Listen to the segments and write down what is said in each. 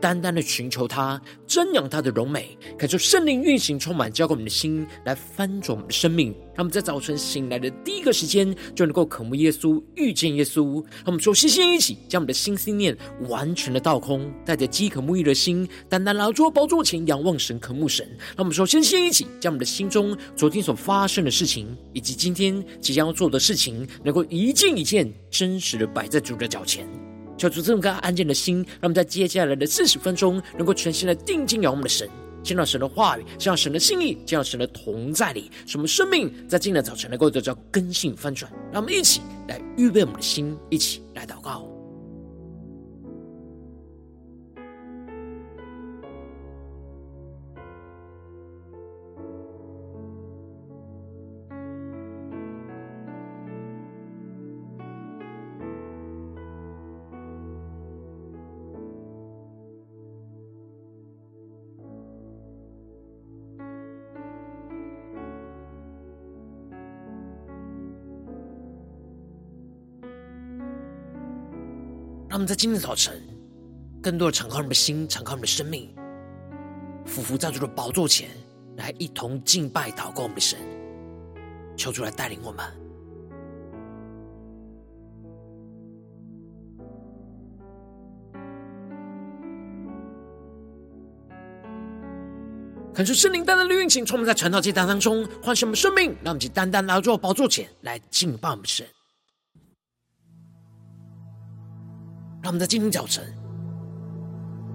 单单的寻求他，瞻仰他的荣美，感受圣灵运行，充满交给我们的心，来翻转我们的生命。让我们在早晨醒来的第一个时间，就能够渴慕耶稣，遇见耶稣。让我们说，先先一起将我们的心思念完全的倒空，带着饥渴沐浴的心，单单来到宝座前仰望神，渴慕神。让我们说，先先一起将我们的心中昨天所发生的事情，以及今天即将要做的事情，能够一件一件真实的摆在主的脚前。求主这么个安静的心，让我们在接下来的四十分钟，能够全心的定睛仰望我们的神，见到神的话语，见到神的心意，见到神的同在里，使我们生命在今天的早晨能够得到根性翻转。让我们一起来预备我们的心，一起来祷告。他们在今天早晨，更多的敞开我们的心，敞开我们的生命，俯伏在主的宝座前，来一同敬拜、祷告我们的神，求主来带领我们。恳求圣灵单单的运行，充满在传道祭坛当中，唤醒我们生命，让我们去单单来到宝座前来敬拜我们的神。让我们在今天早晨，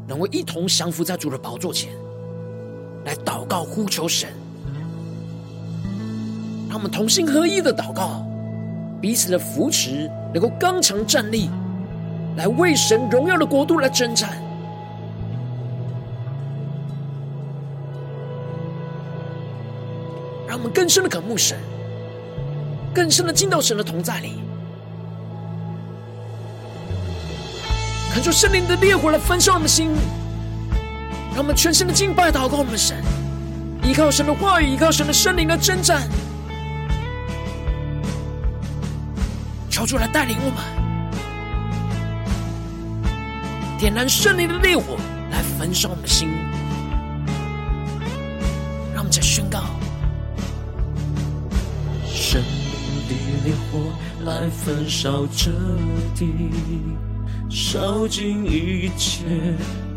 能够一同降服在主的宝座前，来祷告呼求神。让我们同心合一的祷告，彼此的扶持，能够刚强站立，来为神荣耀的国度来征战。让我们更深的渴慕神，更深的进到神的同在里。看出圣灵的烈火来焚烧我们的心，让我们全心的敬拜祷告我们的神，依靠神的话语，依靠神的圣灵来征战，求主来带领我们，点燃圣灵的烈火来焚烧我们的心，让我们再宣告：圣灵的烈火来焚烧这地。烧尽一切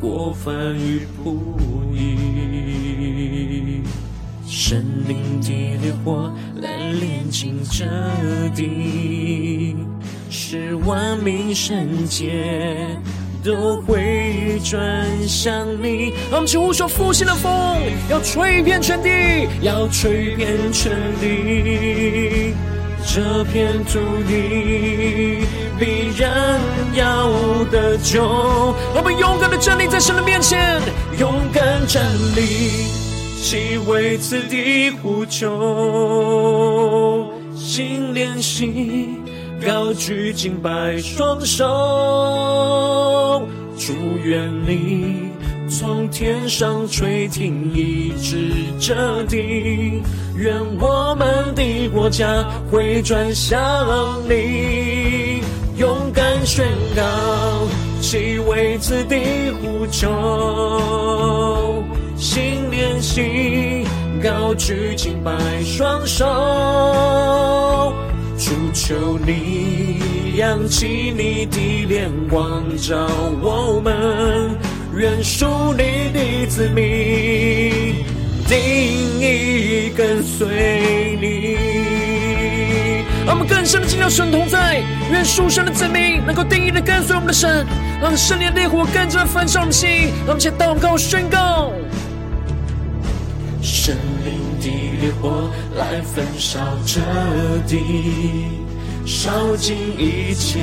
过犯与不义，圣灵的烈火来炼净这地，使万民圣洁都会转向你。让我们起呼求复兴的风，要吹遍全地，要吹遍全地，这片土地。必然要得救，我们勇敢的站立在神的面前，勇敢站立，齐为此地呼求，心连心，高举敬拜双手，祝愿你从天上垂听，一直这地，愿我们的国家回转向你。勇敢宣告，其为此地呼求，心连心，高举敬拜双手，主求你扬起你的脸光照我们，愿属你的子民定义跟随你。让我们更深的进入神同在，愿属神的子民能够定义的跟随我们的神，让圣灵的烈火更加焚烧我们心。让我们一起祷告宣告：圣灵的烈火来焚烧这地，烧尽一切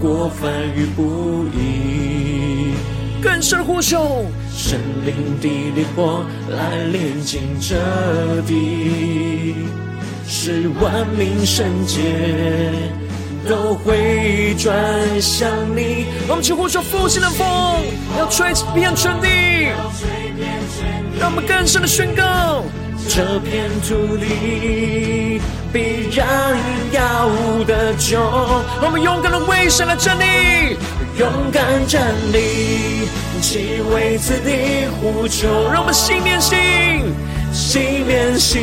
过犯与不义。更深呼求，圣灵的烈火来炼净这地。使万民圣洁都回转向你。我们起呼求复兴的风，要吹遍全地，让我们更深的宣告：这片土地必然要得救。我们勇敢的为神来站立，勇敢站立，既为此地呼求。让我们心连心，心连心，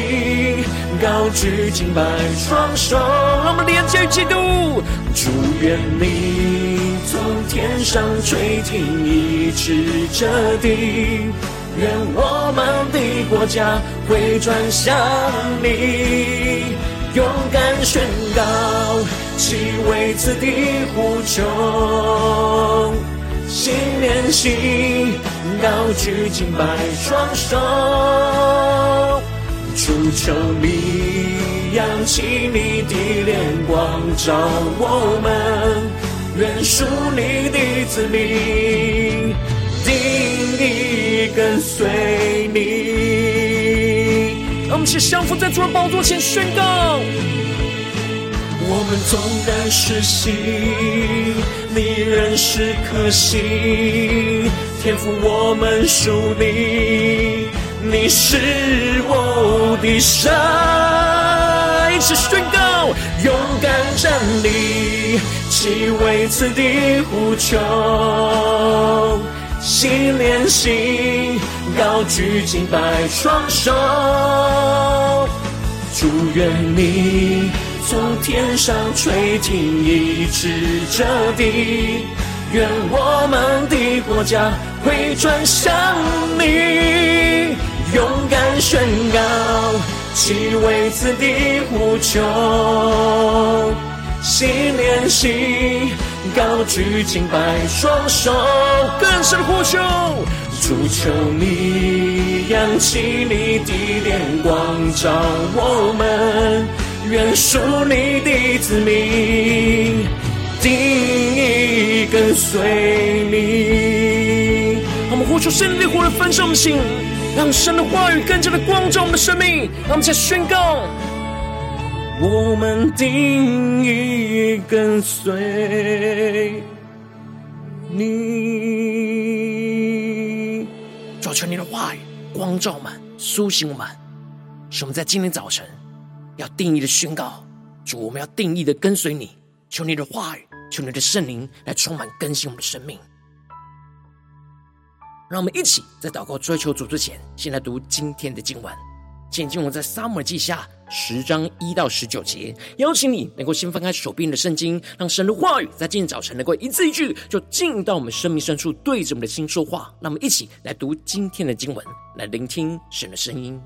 高举敬拜双手。让我们连接于基督，祝愿你从天上垂听，医治这地。愿我们的国家回转向你，勇敢宣告，其为此地呼求，心连心，高举敬拜双手，主求你扬起你的脸光照我们，愿属你的子民定义。跟随你，让我们一起降服在主的宝座前宣告：我们纵然失信，你仍是可信。天赋，我们属你，你是我的神。一起宣告：勇敢站立，既为此地呼求。心连心，高举敬拜双手，祝愿你从天上垂听，一直这地，愿我们的国家回转向你，勇敢宣告，其为此地呼求，心连心。高举敬拜双手，更深呼求，主求你扬起你的脸光照我们，愿属你的子民定意跟随你。我们呼求圣灵的火来焚烧我们的心，让神的话语更加的光照我们的生命，让我们再宣告。我们定意跟随你。主，求你的话语光照我们，苏醒我们，使我们在今天早晨要定义的宣告：主，我们要定义的跟随你。求你的话语，求你的圣灵来充满更新我们的生命。让我们一起在祷告追求主之前，先来读今天的经文。现今我在撒母耳记下十章一到十九节，邀请你能够先翻开手边的圣经，让神的话语在今天早晨能够一字一句就进到我们生命深处，对着我们的心说话。那么一起来读今天的经文，来聆听神的声音。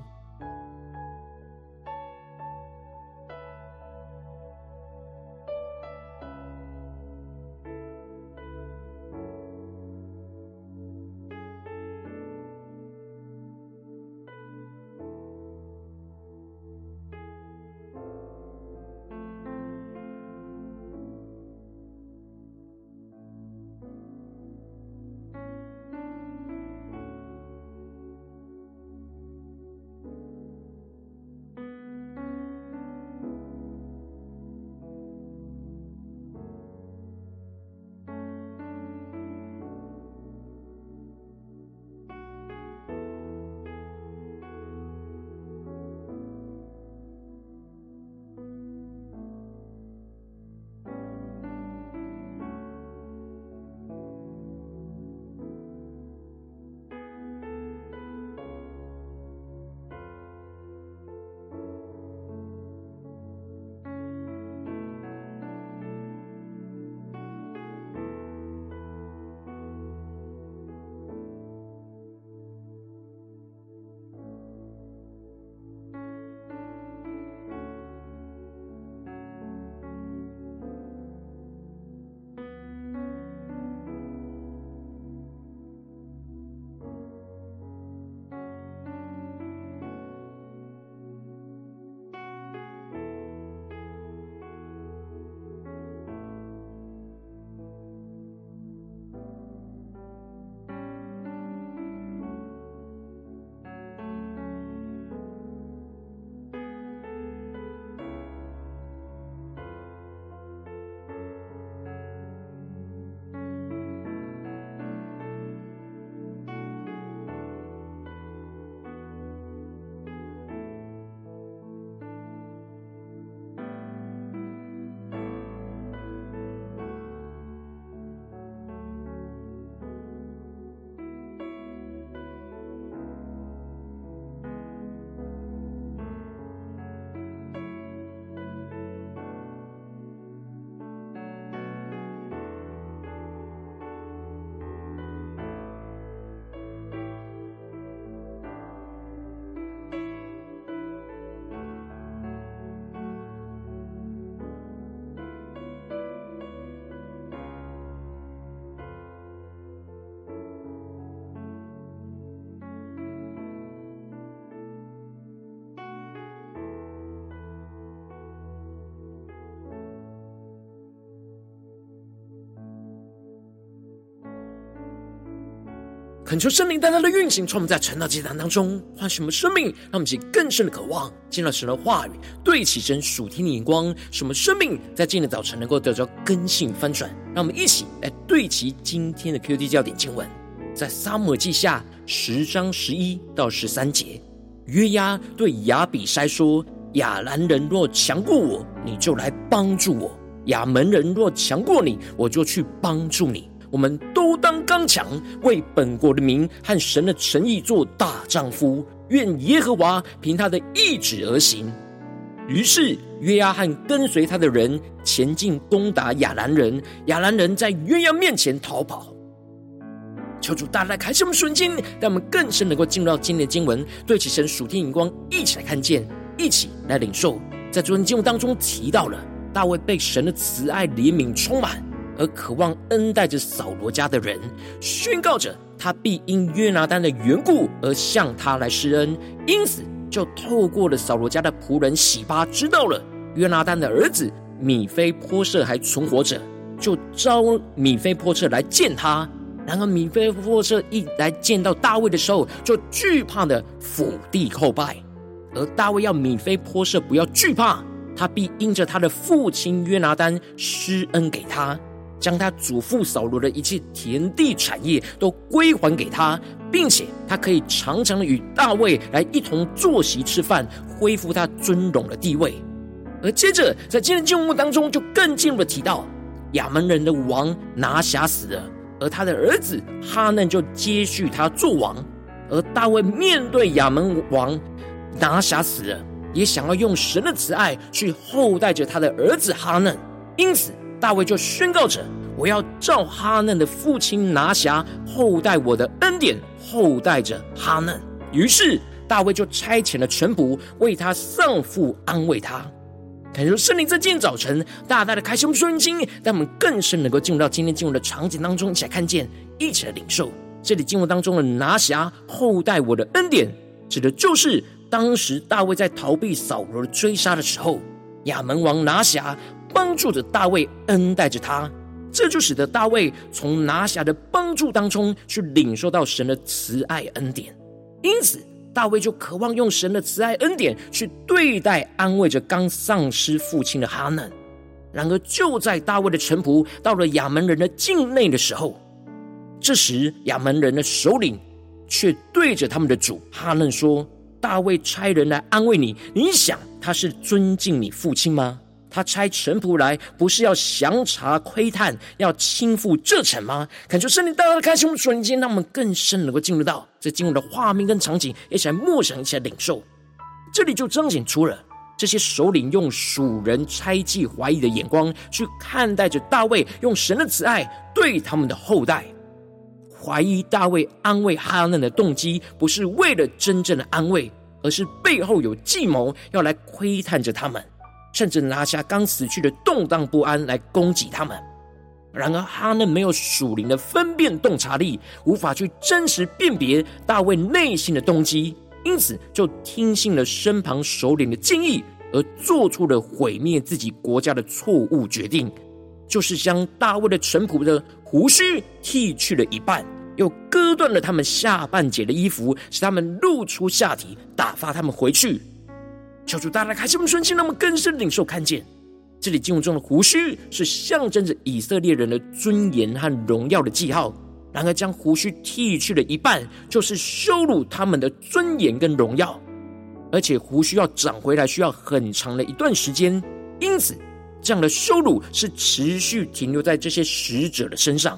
恳求圣灵带来的运行，从我们在晨祷祭坛当中唤醒我们生命，让我们起更深的渴望，见到神的话语，对齐神属天的眼光，使我们生命在今天的早晨能够得着更新翻转。让我们一起来对齐今天的 QD 焦点经文，在撒母耳记下十章十一到十三节，约押对亚比筛说：“亚兰人若强过我，你就来帮助我；亚门人若强过你，我就去帮助你。”我们都刚强，为本国的民和神的诚意做大丈夫。愿耶和华凭他的意旨而行。于是约押和跟随他的人前进，攻打亚兰人。亚兰人在约押面前逃跑。求主大大开示我们属灵眼睛，让我们更深能够进入到今天的经文，对齐神属天眼光，一起来看见，一起来领受。在昨天经文当中提到了大卫被神的慈爱怜悯充满。而渴望恩待着扫罗家的人，宣告着他必因约拿单的缘故而向他来施恩，因此就透过了扫罗家的仆人洗巴知道了约拿单的儿子米非波设还存活着，就召米非波设来见他。然而米非波设一来见到大卫的时候，就惧怕的伏地叩拜，而大卫要米非波设不要惧怕，他必因着他的父亲约拿单施恩给他。将他祖父扫罗的一切田地产业都归还给他，并且他可以常常与大卫来一同坐席吃饭，恢复他尊荣的地位。而接着在今天经文当中，就更进一步的提到亚门人的王拿辖死了，而他的儿子哈嫩就接续他做王。而大卫面对亚门王拿辖死了，也想要用神的慈爱去厚待着他的儿子哈嫩，因此。大卫就宣告着：“我要照哈嫩的父亲拿辖厚待我的恩典，厚待着哈嫩。”于是大卫就差遣了臣仆为他丧父，安慰他。感谢圣灵在今天早晨大大的开启我们属灵经，让我们更深能够进入到今天进入的场景当中，一起来看见，一起来领受。这里经文当中的拿辖厚待我的恩典，指的就是当时大卫在逃避扫罗追杀的时候，亚门王拿辖。帮助着大卫，恩待着他，这就使得大卫从拿辖的帮助当中去领受到神的慈爱恩典。因此，大卫就渴望用神的慈爱恩典去对待、安慰着刚丧失父亲的哈嫩。然而，就在大卫的臣仆到了亚门人的境内的时候，这时亚门人的首领却对着他们的主哈嫩说：“大卫差人来安慰你，你想他是尊敬你父亲吗？”他差臣仆来，不是要详查窥探，要倾覆这城吗？恳求圣灵大大的开启我们属灵眼睛，让我们更深能够进入到这经文的画面跟场景，一起来默想，一起来领受。这里就彰显出了这些首领用属人猜忌怀疑的眼光去看待着大卫，用神的慈爱对他们的后代，怀疑大卫安慰哈嫩的动机不是为了真正的安慰，而是背后有计谋要来窥探着他们。甚至拿下刚死去的动荡不安来攻击他们。然而哈嫩没有属灵的分辨洞察力，无法去真实辨别大卫内心的动机，因此就听信了身旁首领的建议，而做出了毁灭自己国家的错误决定，就是将大卫的臣仆的胡须剃去了一半，又割断了他们下半截的衣服，使他们露出下体，打发他们回去。求主大大开启我们顺心，让我们更深领受看见，这里经文中的胡须是象征着以色列人的尊严和荣耀的记号。然而，将胡须剃去了一半，就是羞辱他们的尊严跟荣耀。而且，胡须要长回来需要很长的一段时间，因此，这样的羞辱是持续停留在这些使者的身上，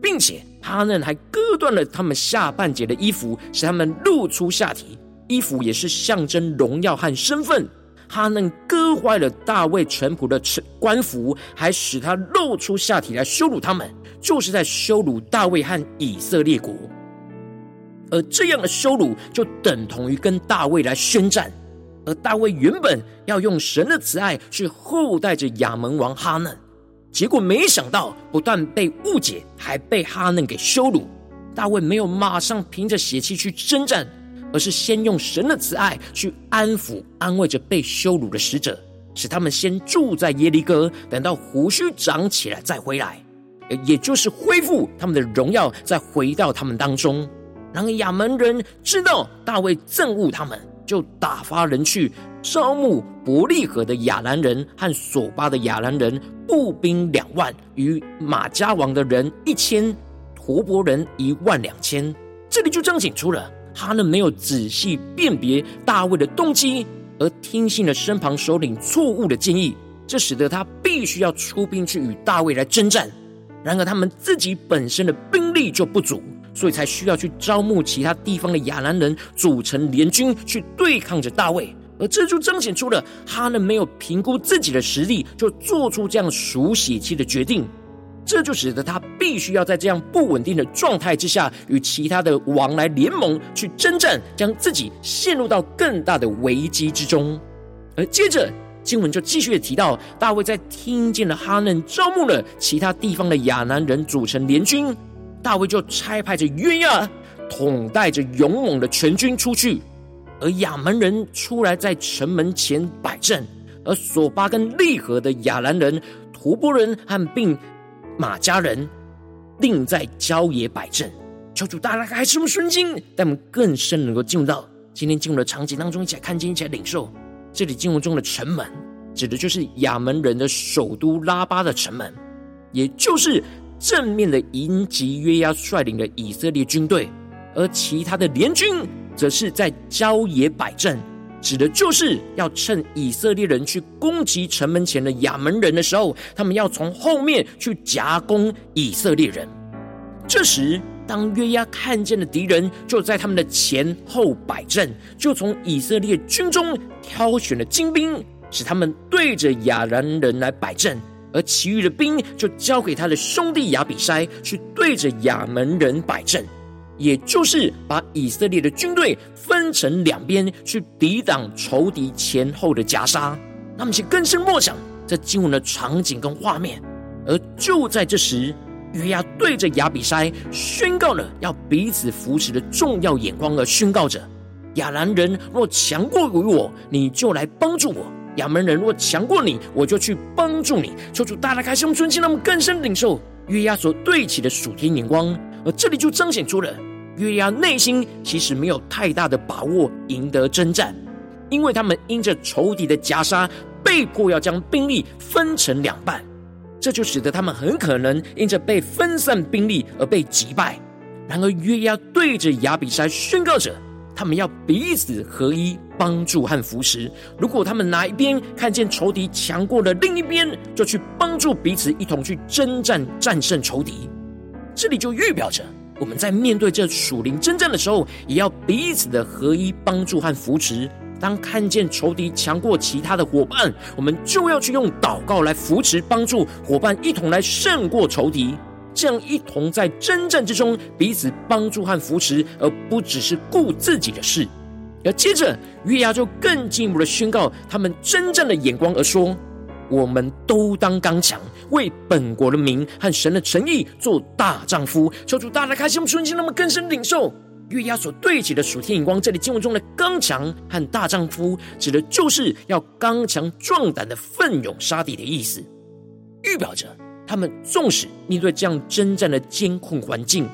并且哈嫩还割断了他们下半截的衣服，使他们露出下体。衣服也是象征荣耀和身份，哈嫩割坏了大卫臣仆的官服，还使他露出下体来羞辱他们，就是在羞辱大卫和以色列国。而这样的羞辱，就等同于跟大卫来宣战。而大卫原本要用神的慈爱去厚待着亚门王哈嫩，结果没想到不但被误解，还被哈嫩给羞辱。大卫没有马上凭着血气去征战。而是先用神的慈爱去安抚、安慰着被羞辱的使者，使他们先住在耶利哥，等到胡须长起来再回来，也就是恢复他们的荣耀，再回到他们当中。然而亚扪人知道大卫憎恶他们，就打发人去招募伯利和的亚兰人和索巴的亚兰人，步兵两万，与玛迦王的人一千，陀伯人一万两千。这里就彰显出了哈嫩没有仔细辨别大卫的动机，而听信了身旁首领错误的建议，这使得他必须要出兵去与大卫来征战。然而他们自己本身的兵力就不足。所以才需要去招募其他地方的亚兰人组成联军去对抗着大卫，而这就彰显出了哈嫩没有评估自己的实力，就做出这样属血气的决定。这就使得他必须要在这样不稳定的状态之下，与其他的王来联盟去征战，将自己陷入到更大的危机之中。而接着经文就继续的提到，大卫在听见了哈嫩招募了其他地方的亚兰人组成联军。大卫就差派着约押统带着勇猛的全军出去，而亚门人出来在城门前摆阵，而索巴跟利河的亚兰人、陀伯人和并马家人另在郊野摆阵。求主大家开什么顺经，带我们更深能够进入到今天进入的场景当中，一起来看见，一起来领受。这里进入中的城门，指的就是亚门人的首都拉巴的城门，也就是。正面的迎击约押率领的以色列军队，而其他的联军则是在郊野摆阵，指的就是要趁以色列人去攻击城门前的亚门人的时候，他们要从后面去夹攻以色列人。这时，当约押看见了敌人就在他们的前后摆阵，就从以色列军中挑选了精兵，使他们对着亚兰人来摆阵。而其余的兵就交给他的兄弟亚比筛去对着亚门人摆阵，也就是把以色列的军队分成两边去抵挡仇敌前后的夹杀。那么，请更深默想这经文的场景跟画面。而就在这时，约押对着亚比筛宣告了要彼此扶持的重要眼光，而宣告着：亚兰人若强过于我，你就来帮助我。亚扪人若强过你，我就去帮助你。求主大大开胸尊敬，让我们更深领受约押所对齐的属天眼光。而这里就彰显出了约押内心其实没有太大的把握赢得征战，因为他们因着仇敌的夹杀，被迫要将兵力分成两半，这就使得他们很可能因着被分散兵力而被击败。然而约押对着亚比筛宣告着。他们要彼此合一，帮助和扶持。如果他们哪一边看见仇敌强过了另一边，就去帮助彼此，一同去征战，战胜仇敌。这里就预表着我们在面对这属灵征战的时候，也要彼此的合一，帮助和扶持。当看见仇敌强过其他的伙伴，我们就要去用祷告来扶持，帮助伙伴一同来胜过仇敌。这样一同在征战之中彼此帮助和扶持，而不只是顾自己的事。而接着月牙就更进一步的宣告他们征战的眼光，而说：“我们都当刚强，为本国的民和神的诚意做大丈夫。”求主大大开心，我们顺境，那么更深领受月牙所对齐的属天眼光。这里经文中的刚强和大丈夫，指的就是要刚强壮胆的奋勇杀敌的意思，预表着。他们纵使面对这样征战的艰困环境，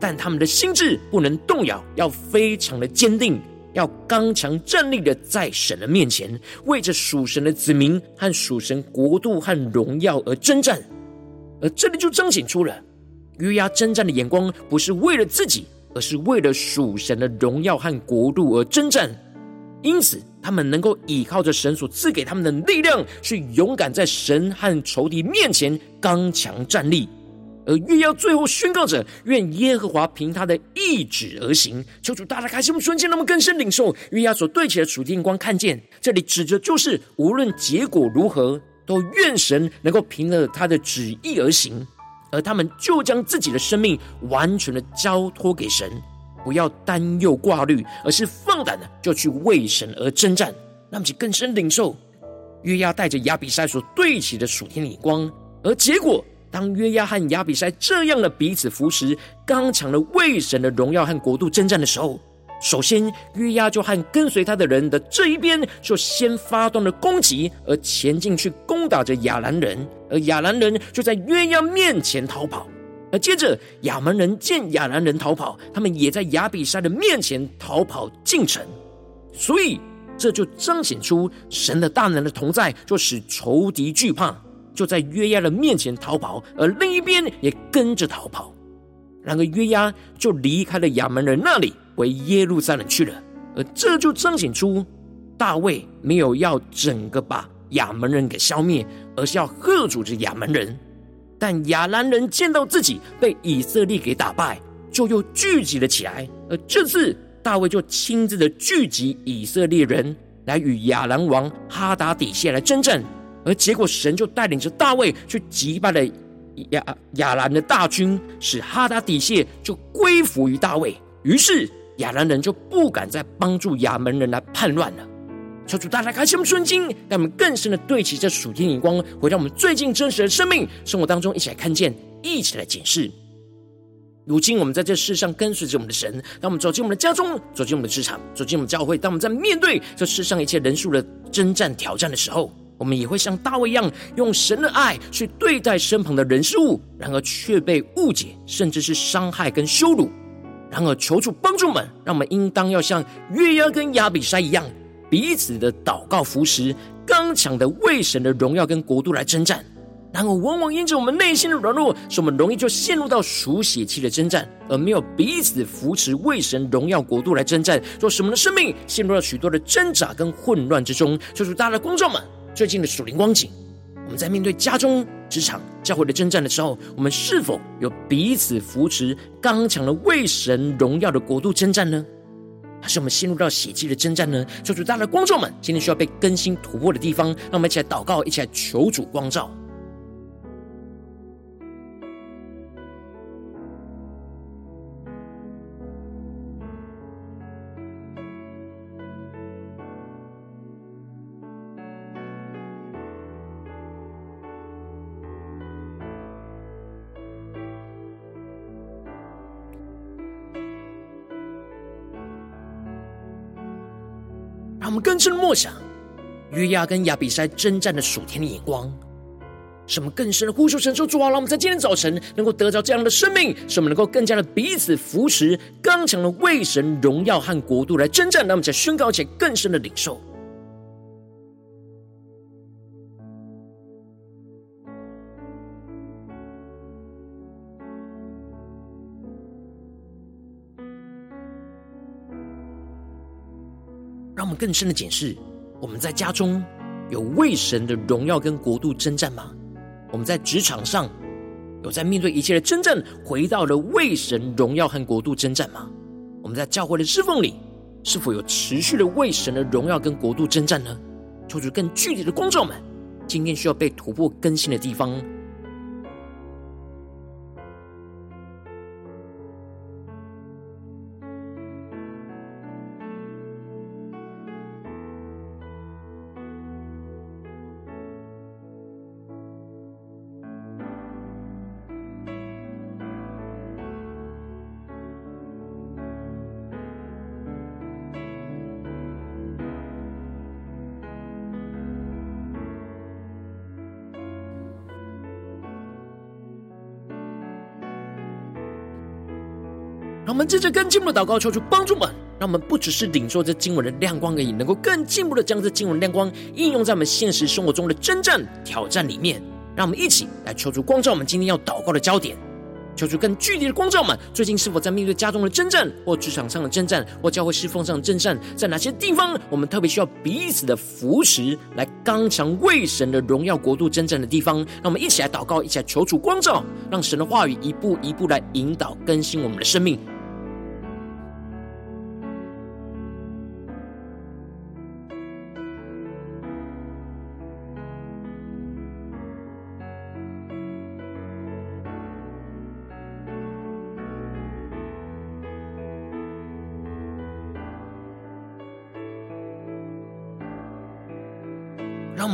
但他们的心智不能动摇，要非常的坚定，要刚强站立的在神的面前，为着属神的子民和属神国度和荣耀而征战。而这里就彰显出了约押征战的眼光，不是为了自己，而是为了属神的荣耀和国度而征战。因此，他们能够依靠着神所赐给他们的力量，去勇敢在神和仇敌面前刚强站立。而约押最后宣告着：愿耶和华凭他的意旨而行。求主大大开心，我们瞬间那么更深领受约押所对齐的属天光，看见这里指着就是无论结果如何，都愿神能够凭着他的旨意而行。而他们就将自己的生命完全的交托给神。不要担忧挂虑，而是放胆的就去为神而征战。那么，就更深领受约押带着亚比筛所对齐的属天的眼光。而结果，当约押和亚比筛这样的彼此扶持、刚强的为神的荣耀和国度征战的时候，首先约押就和跟随他的人的这一边，就先发动了攻击，而前进去攻打着亚兰人，而亚兰人就在约押面前逃跑。而接着亚扪人见亚兰人逃跑，他们也在亚比筛的面前逃跑进城。所以这就彰显出神的大能的同在，就使仇敌惧怕，就在约押的面前逃跑，而另一边也跟着逃跑。然而约押就离开了亚门人那里，回耶路撒冷去了。而这就彰显出大卫没有要整个把亚门人给消灭，而是要吓阻着亚门人。但亚兰人见到自己被以色列给打败，就又聚集了起来。而这次，大卫就亲自的聚集以色列人来与亚兰王哈达底谢来征战，而结果神就带领着大卫去击败了亚亚兰的大军，使哈达底谢就归服于大卫。于是亚兰人就不敢再帮助亚门人来叛乱了。求主大家开启我们顺经，让我们更深的对齐这属天眼光，回到我们最近真实的生命生活当中，一起来看见，一起来检视。如今我们在这世上跟随着我们的神，当我们走进我们的家中，走进我们的职场，走进我们教会，当我们在面对这世上一切人数的征战挑战的时候，我们也会像大卫一样，用神的爱去对待身旁的人事物，然而却被误解，甚至是伤害跟羞辱。然而求主帮助们，让我们应当要像约押跟亚比筛一样，彼此的祷告扶持，刚强的为神的荣耀跟国度来征战。然而，往往因着我们内心的软弱，使我们容易就陷入到属血气的征战，而没有彼此扶持，为神荣耀国度来征战，做使我们的生命陷入了许多的挣扎跟混乱之中。求主大家的光照们，最近的属灵光景，我们在面对家中、职场、教会的征战的时候，我们是否有彼此扶持、刚强的为神荣耀的国度征战呢？还是我们陷入到血气的征战呢？求主大家的光照们，今天需要被更新突破的地方，让我们一起来祷告，一起来求主光照。我们更深的默想约亚跟亚比筛征战的属天的眼光，使我们更深的呼求神说主啊，让我们在今天早晨能够得着这样的生命，使我们能够更加的彼此扶持，刚强的为神荣耀和国度来征战。那我们在宣告且更深的领受。更深的检视：我们在家中有为神的荣耀跟国度征战吗？我们在职场上有在面对一切的征战，回到了为神荣耀和国度征战吗？我们在教会的侍奉里，是否有持续的为神的荣耀跟国度征战呢？求主更具体的光照们，今天需要被突破更新的地方。接着更进一步的祷告，求主帮助们，让我们不只是领受这经文的亮光而已，能够更进一步的将这经文亮光应用在我们现实生活中的征战挑战里面。让我们一起来求主光照我们今天要祷告的焦点，求主更具体的光照们，最近是否在面对家中的征战，或职场上的征战，或教会侍奉上的征战，在哪些地方我们特别需要彼此的扶持，来刚强为神的荣耀国度征战的地方？让我们一起来祷告，一起来求主光照，让神的话语一步一步来引导更新我们的生命。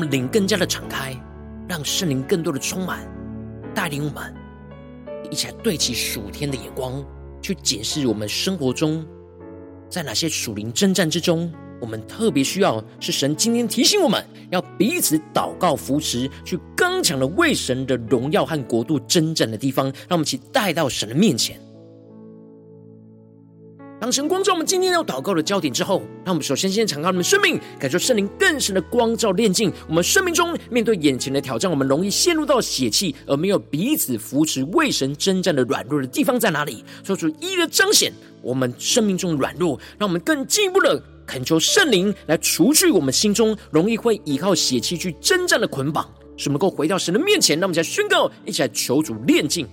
们灵更加的敞开，让圣灵更多的充满，带领我们一起来对齐属天的眼光，去检视我们生活中在哪些属灵征战之中，我们特别需要是神今天提醒我们要彼此祷告扶持，去刚强的为神的荣耀和国度征战的地方，让我们一起带到神的面前。当神光照我们今天要祷告的焦点之后，让我们首先先敞开我们的生命，感受圣灵更深的光照炼净我们生命中面对眼前的挑战，我们容易陷入到血气而没有彼此扶持为神征战的软弱的地方在哪里？说出一一的彰显我们生命中的软弱，让我们更进一步的恳求圣灵来除去我们心中容易会依靠血气去征战的捆绑，使我们能够回到神的面前。让我们再宣告，一起来求主炼净。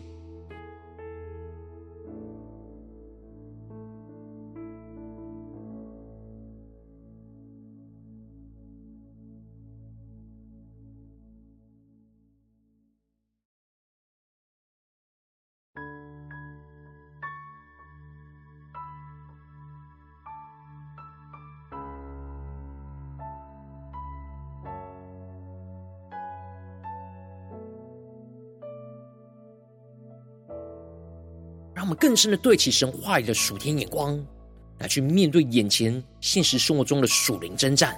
更深的对齐神话语的属天眼光，来去面对眼前现实生活中的属灵征战。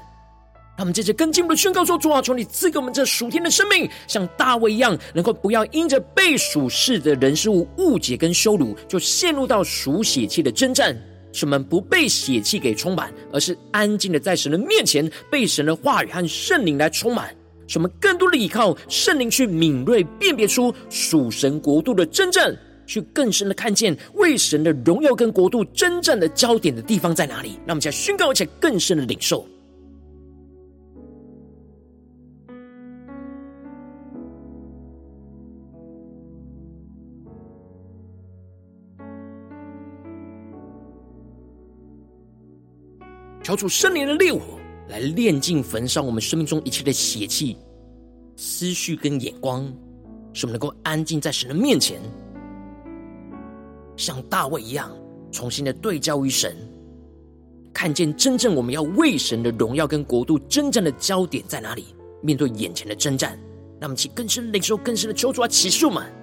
让我们接着更进一步的宣告说：主啊，求你赐给我们这属天的生命，像大卫一样，能够不要因着被属世的人事物误解跟羞辱，就陷入到属血气的征战。使我们不被血气给充满，而是安静的在神的面前，被神的话语和圣灵来充满。使我们更多的依靠圣灵去敏锐辨别出属神国度的征战。去更深的看见为神的荣耀跟国度征战的焦点的地方在哪里？让我们再宣告，而且更深的领受。求主圣灵的烈火来炼尽、焚烧我们生命中一切的血气、思绪跟眼光，使我们能够安静在神的面前。像大卫一样，重新的对焦于神，看见真正我们要为神的荣耀跟国度征战的焦点在哪里？面对眼前的征战，那么请更深领受、更深的求主啊，起诉我们。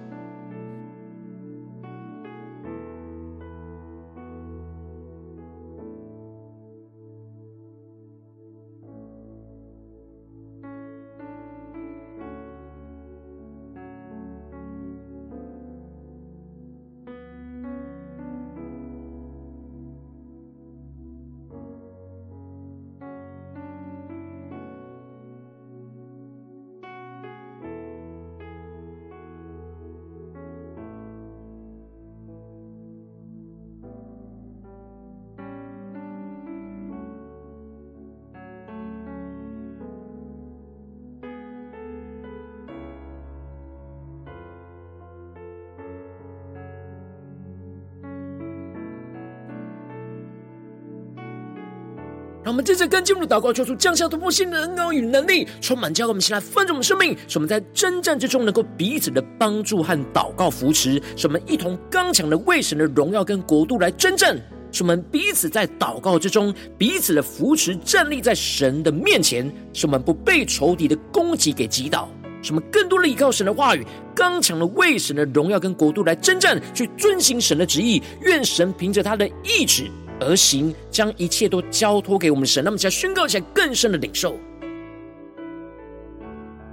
们接着更进一步的祷告，求主降下突破性的恩膏与能力，充满教会。我们先来分盛我们生命，使我们在征战之中能够彼此的帮助和祷告扶持，使我们一同刚强的为神的荣耀跟国度来征战，使我们彼此在祷告之中彼此的扶持，站立在神的面前，使我们不被仇敌的攻击给击倒，使我们更多的依靠神的话语，刚强的为神的荣耀跟国度来征战，去遵行神的旨意。愿神凭着他的意志。而行，将一切都交托给我们神，那么才宣告起来更深的领受，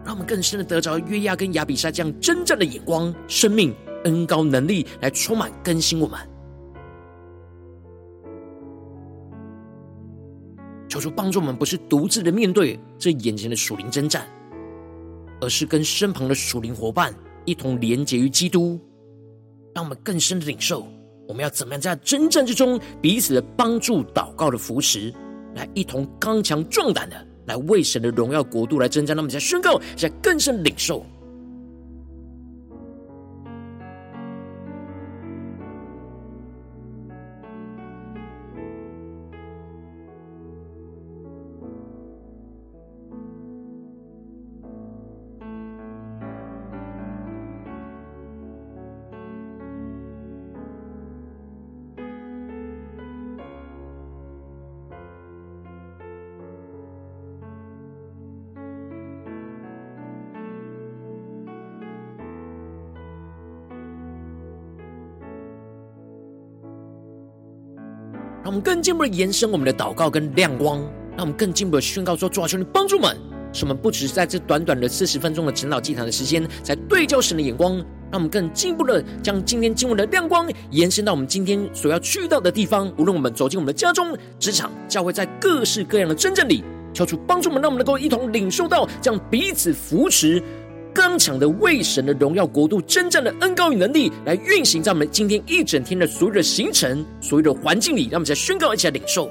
让我们更深的得着约亚跟亚比筛这样真正的眼光、生命、恩高能力来充满更新我们。求主帮助我们，不是独自的面对这眼前的属灵征战，而是跟身旁的属灵伙伴一同连结于基督，让我们更深的领受。我们要怎么样在征战之中彼此的帮助、祷告的扶持，来一同刚强壮胆的来为神的荣耀国度来征战？那么，在宣告，在更深领受。让我们更进一步的延伸我们的祷告跟亮光，让我们更进一步的宣告说：主啊，求你帮助我们，使我们不只是在这短短的四十分钟的晨祷祭坛的时间，才对焦神的眼光，让我们更进一步的将今天经文的亮光延伸到我们今天所要去到的地方。无论我们走进我们的家中、职场、教会，在各式各样的真正里，求主帮助我们，让我们能够一同领受到这样彼此扶持。刚强的为神的荣耀国度征战的恩高与能力，来运行在我们今天一整天的所有的行程、所有的环境里，让我们再宣告一下领受。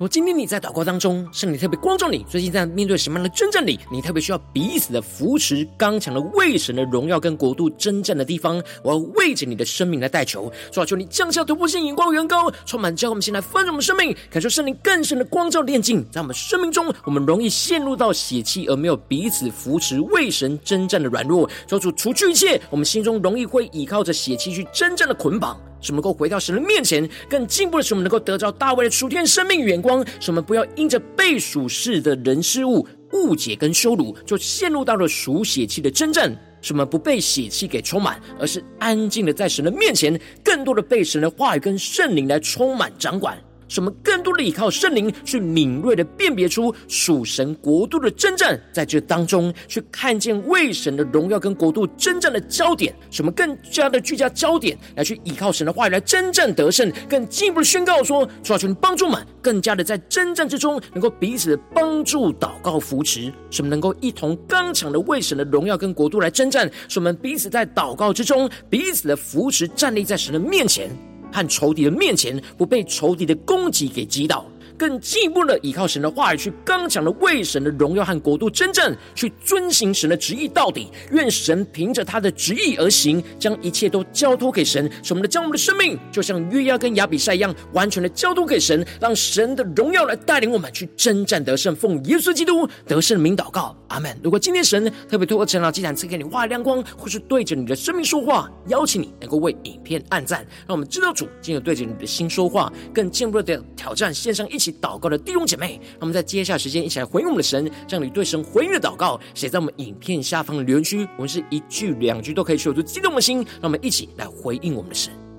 如果今天你在祷告当中，圣灵特别光照你，最近在面对什么样的征战里，你特别需要彼此的扶持，刚强的为神的荣耀跟国度征战的地方，我要为着你的生命来代求，主啊，求你降下突破性眼光，远高充满，叫我们先来丰盛我们生命，感受圣灵更深的光照炼净，在我们生命中，我们容易陷入到血气而没有彼此扶持为神征战的软弱，求主除去一切我们心中容易会倚靠着血气去征战的捆绑。使我们能够回到神的面前，更进步的使我们能够得到大卫的属天生命与眼光，使我们不要因着被属事的人事物误解跟羞辱，就陷入到了属血气的征战。什么不被血气给充满，而是安静的在神的面前，更多的被神的话语跟圣灵来充满掌管。使我们更多的依靠圣灵，去敏锐的辨别出属神国度的征战，在这当中去看见为神的荣耀跟国度征战的焦点，使我们更加的聚焦焦点，来去依靠神的话语来征战得胜，更进一步的宣告说：主啊，求你帮助们，更加的在征战之中能够彼此帮助、祷告、扶持，使我们能够一同刚强的为神的荣耀跟国度来征战，使我们彼此在祷告之中彼此的扶持，站立在神的面前。和仇敌的面前，不被仇敌的攻击给击倒。更进一步的依靠神的话语，去刚强的为神的荣耀和国度征战，去遵行神的旨意到底。愿神凭着他的旨意而行，将一切都交托给神。使我们的将我们的生命，就像约押跟亚比筛一样，完全的交托给神，让神的荣耀来带领我们去征战得胜。奉耶稣基督得胜的名祷告，阿门。如果今天神特别透过晨祷祭坛赐给你话语亮光，或是对着你的生命说话，邀请你能够为影片按赞，让我们知道主今日对着你的心说话，更进一步的挑战线上一起。祷告的弟兄姐妹，那么在接下来时间一起来回应我们的神，将你对神回应的祷告写在我们影片下方的留言区，我们是一句两句都可以说出激动的心，让我们一起来回应我们的神。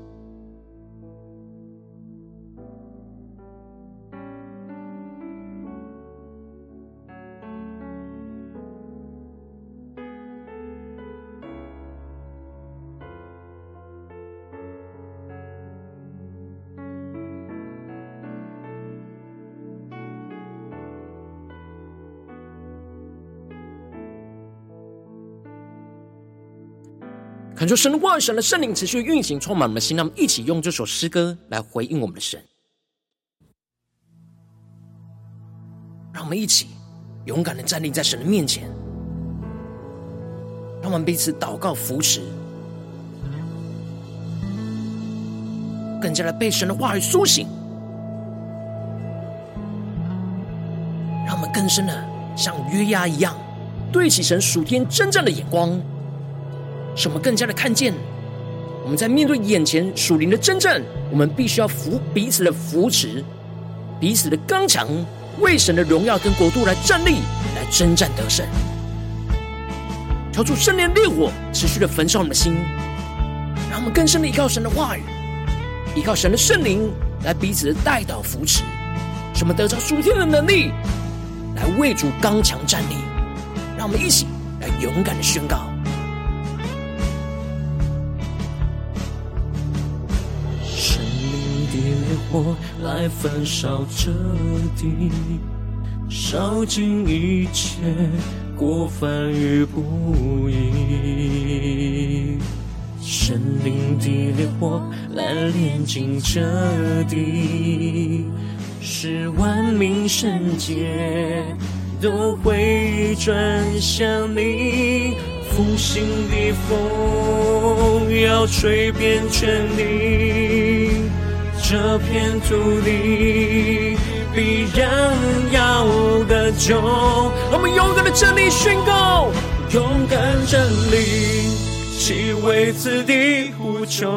恳求神的话、神的圣灵持续运行，充满我们的心。让我们一起用这首诗歌来回应我们的神。让我们一起勇敢的站立在神的面前，让我们彼此祷告扶持，更加的被神的话语苏醒，让我们更深的像约押一样，对齐神属天真正的眼光，使我们更加的看见，我们在面对眼前属灵的征战，我们必须要扶彼此的扶持，彼此的刚强，为神的荣耀跟国度来站立，来征战得胜。求主圣灵烈火持续的焚烧我们的心，让我们更深的依靠神的话语，依靠神的圣灵来彼此的代祷扶持，使我们得着属天的能力，来为主刚强站立。让我们一起来勇敢的宣告：火来焚烧这地，烧尽一切。过犯与不义，神灵的烈火来炼净这地，使万民圣洁都会转向你。复兴的风要吹遍全地，这片土地。必然要得救，我们勇敢的站立宣告，勇敢站立，齐为此地呼求，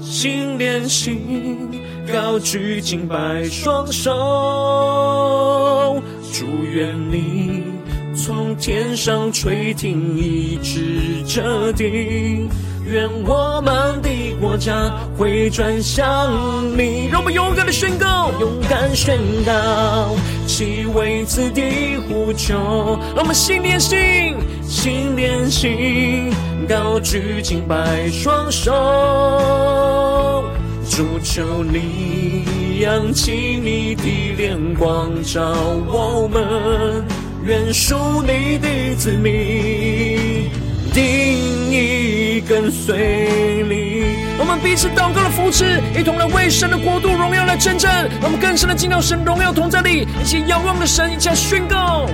心连心，高举敬拜双手，祝愿你从天上垂听，一直这地。愿我们的国家会转向你，让我们勇敢的宣告，勇敢宣告，齐为此地呼求。让我们心连心，心连心，高举敬拜双手，主求你扬起你的脸光照我们，愿属你的子民。定义。跟随你，我们彼此祷告的扶持，一同来为神的国度荣耀来征战。我们更深的进到神荣耀同在里，一起仰望的神，一起来宣告。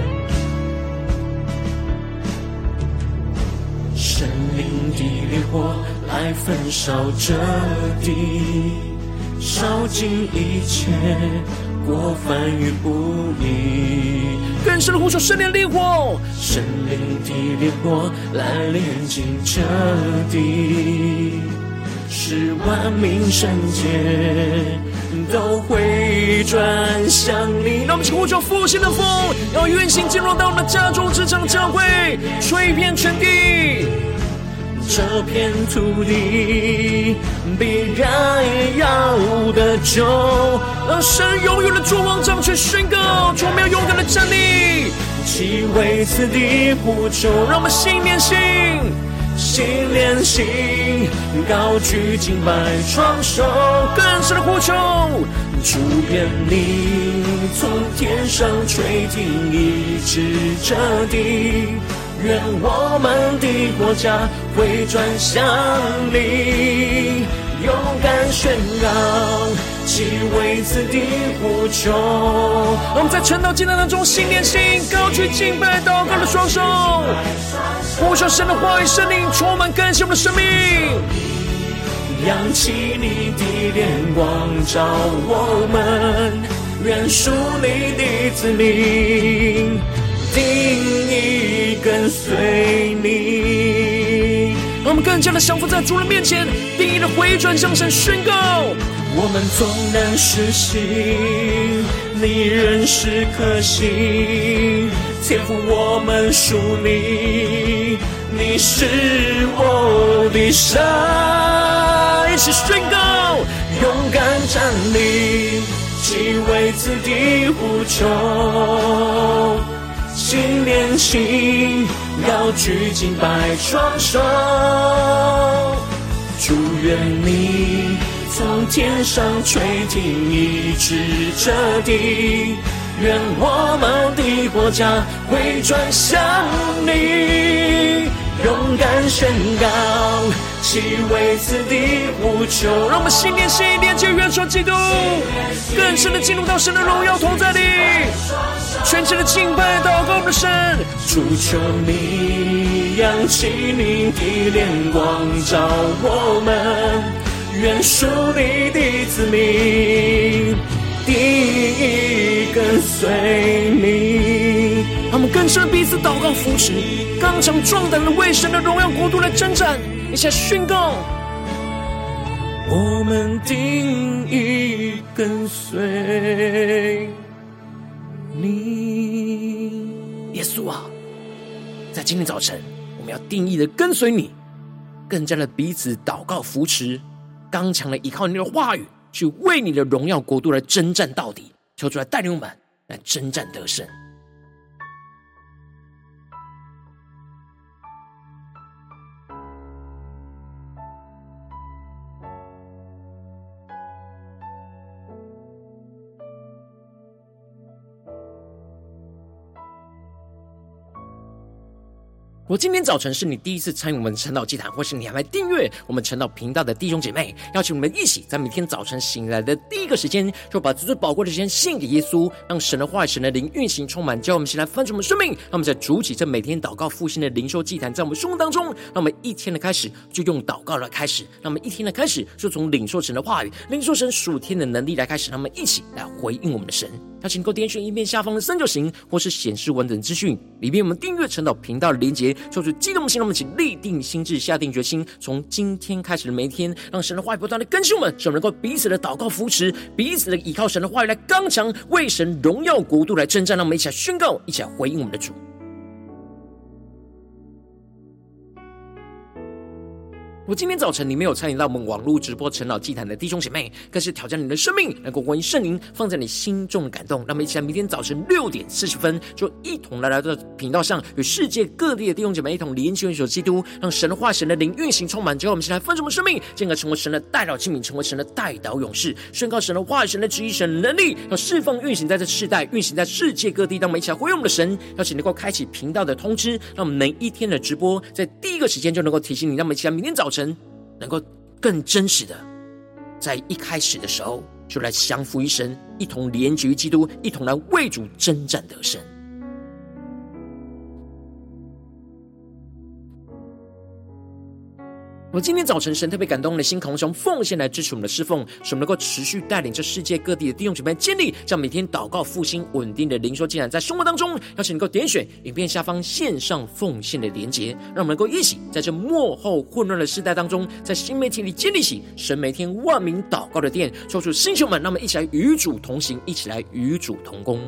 神灵的烈火来焚烧这地，烧尽一切过犯与不义。更深的呼求，圣灵烈火，圣灵的烈火来炼净这地，使万民圣洁都会转向你。让我们呼求复兴的风，要运行进入到我们的家中、职场、教会，吹遍全地。这片土地必然要得救，让神永远的作王掌权宣告，我们要勇敢的站立，齐为此地呼求，让我们心连心，心连心，高举敬拜双手，更深的呼求，主愿你从天上垂听，医治这地。愿我们的国家回转向你，勇敢宣告，齐为此地呼求。我们在晨祷敬拜当中，心连心，高举敬拜祷告的双手，呼求神的话语，圣灵充满更新我们的生命，扬起你的脸光照我们，愿属你的子民。定义跟随你，让我们更加的降服在主人面前，定意的回转向神宣告。我们总能实行，你仍是可信。天赋我们属你，你是我的神。一起宣告，勇敢站立，敬畏此地呼求。心连心，要举敬拜双手，祝愿你从天上垂听，医治这地，愿我们的国家会转向你，勇敢宣告，其为此地无求。让我们心连心，连接元首基督，更深的进入到神的荣耀同在里。全城的敬拜，祷告我们的神，主求你扬起你的脸光照我们，愿属你的子民，定意跟随你。我们更深彼此祷告扶持，刚强壮胆的为神的荣耀国度来征战。一起宣告：我们定义跟随你。耶稣啊，在今天早晨，我们要定义的跟随你，更加的彼此祷告扶持，刚强的依靠你的话语，去为你的荣耀国度来征战到底。求主来带领我们来征战得胜。我今天早晨是你第一次参与我们晨祷祭坛，或是你还没订阅我们晨祷频道的弟兄姐妹，邀请我们一起在每天早晨醒来的第一个时间，就把最最宝贵的时间献给耶稣，让神的话语、神的灵运行充满，叫我们起来翻转我们生命。让我们在主起这每天祷告复兴的灵修祭坛，在我们生活当中，让我们一天的开始就用祷告来开始，让我们一天的开始就从领受神的话语、领受神属天的能力来开始，让我们一起来回应我们的神。邀请各位点选影片下方的三角形，或是显示完整资讯里面，我们订阅陈导频道的连结，做出激动心，让我们一起立定心智，下定决心，从今天开始的每一天，让神的话语不断的更新我们，使我们能够彼此的祷告扶持，彼此的依靠神的话语来刚强，为神荣耀国度来征战。让我们一起来宣告，一起来回应我们的主。我今天早晨，你没有参与到我们网络直播晨祷祭坛的弟兄姐妹，更是挑战你的生命，能够回应圣灵放在你心中的感动。让我们一起来，明天早晨六点四十分，就一同来来到频道上，与世界各地的弟兄姐妹一同连接、联手基督，让神的话、神的灵运行充满。之后，我们一起来分什么生命，进而成为神的代祷器皿，成为神的代祷勇士，宣告神的话、神的旨意、神的能力，要释放运行在这世代，运行在世界各地。让我们一起来回应我们的神，邀请能够开启频道的通知，让我们每一天的直播在第一个时间就能够提醒你。让我们一起来，明天早晨。能够更真实的，在一开始的时候就来降服于神，一同联结于基督，一同来为主征战得胜。我们今天早晨，神特别感动的心，渴望从奉献来支持我们的侍奉，使我们能够持续带领着世界各地的弟兄姐妹建立让每天祷告复兴稳定的灵修竟然，在生活当中，邀请能够点选影片下方线上奉献的连结，让我们能够一起在这幕后混乱的时代当中，在新媒体里建立起神每天万名祷告的殿，说出星球们，让我们一起来与主同行，一起来与主同工。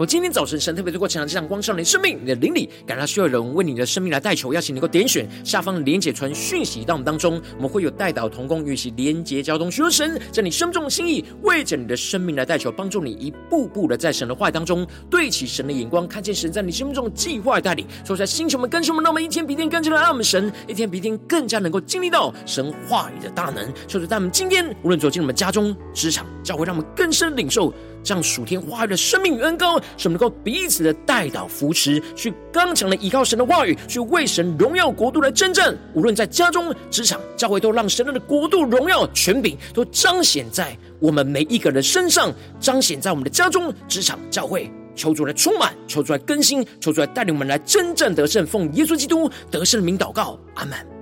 我今天早晨，神特别透过这场这场光上你的生命，你的灵里，感到需要人为你的生命来代求，邀请你能够点选下方连结传讯息到我们当中，我们会有代祷同工，与其连结交通，寻求神在你生命中的心意，为着你的生命来代求，帮助你一步步的在神的话语当中对齐神的眼光，看见神在你生命中的计划带领。所以在星球们、跟兄们，让我们一天比一天更加的爱我们神，一天比一天更加能够经历到神话语的大能。所以在我们今天无论走进我们家中、职场、教会，让我们更深领受。这样属天话语的生命与恩膏，使我们能够彼此的代祷扶持，去刚强的依靠神的话语，去为神荣耀国度来征战。无论在家中、职场、教会，都让神的国度荣耀权柄都彰显在我们每一个人身上，彰显在我们的家中、职场、教会。求主来充满，求主来更新，求主来带领我们来征战得胜。奉耶稣基督得胜的名祷告，阿门。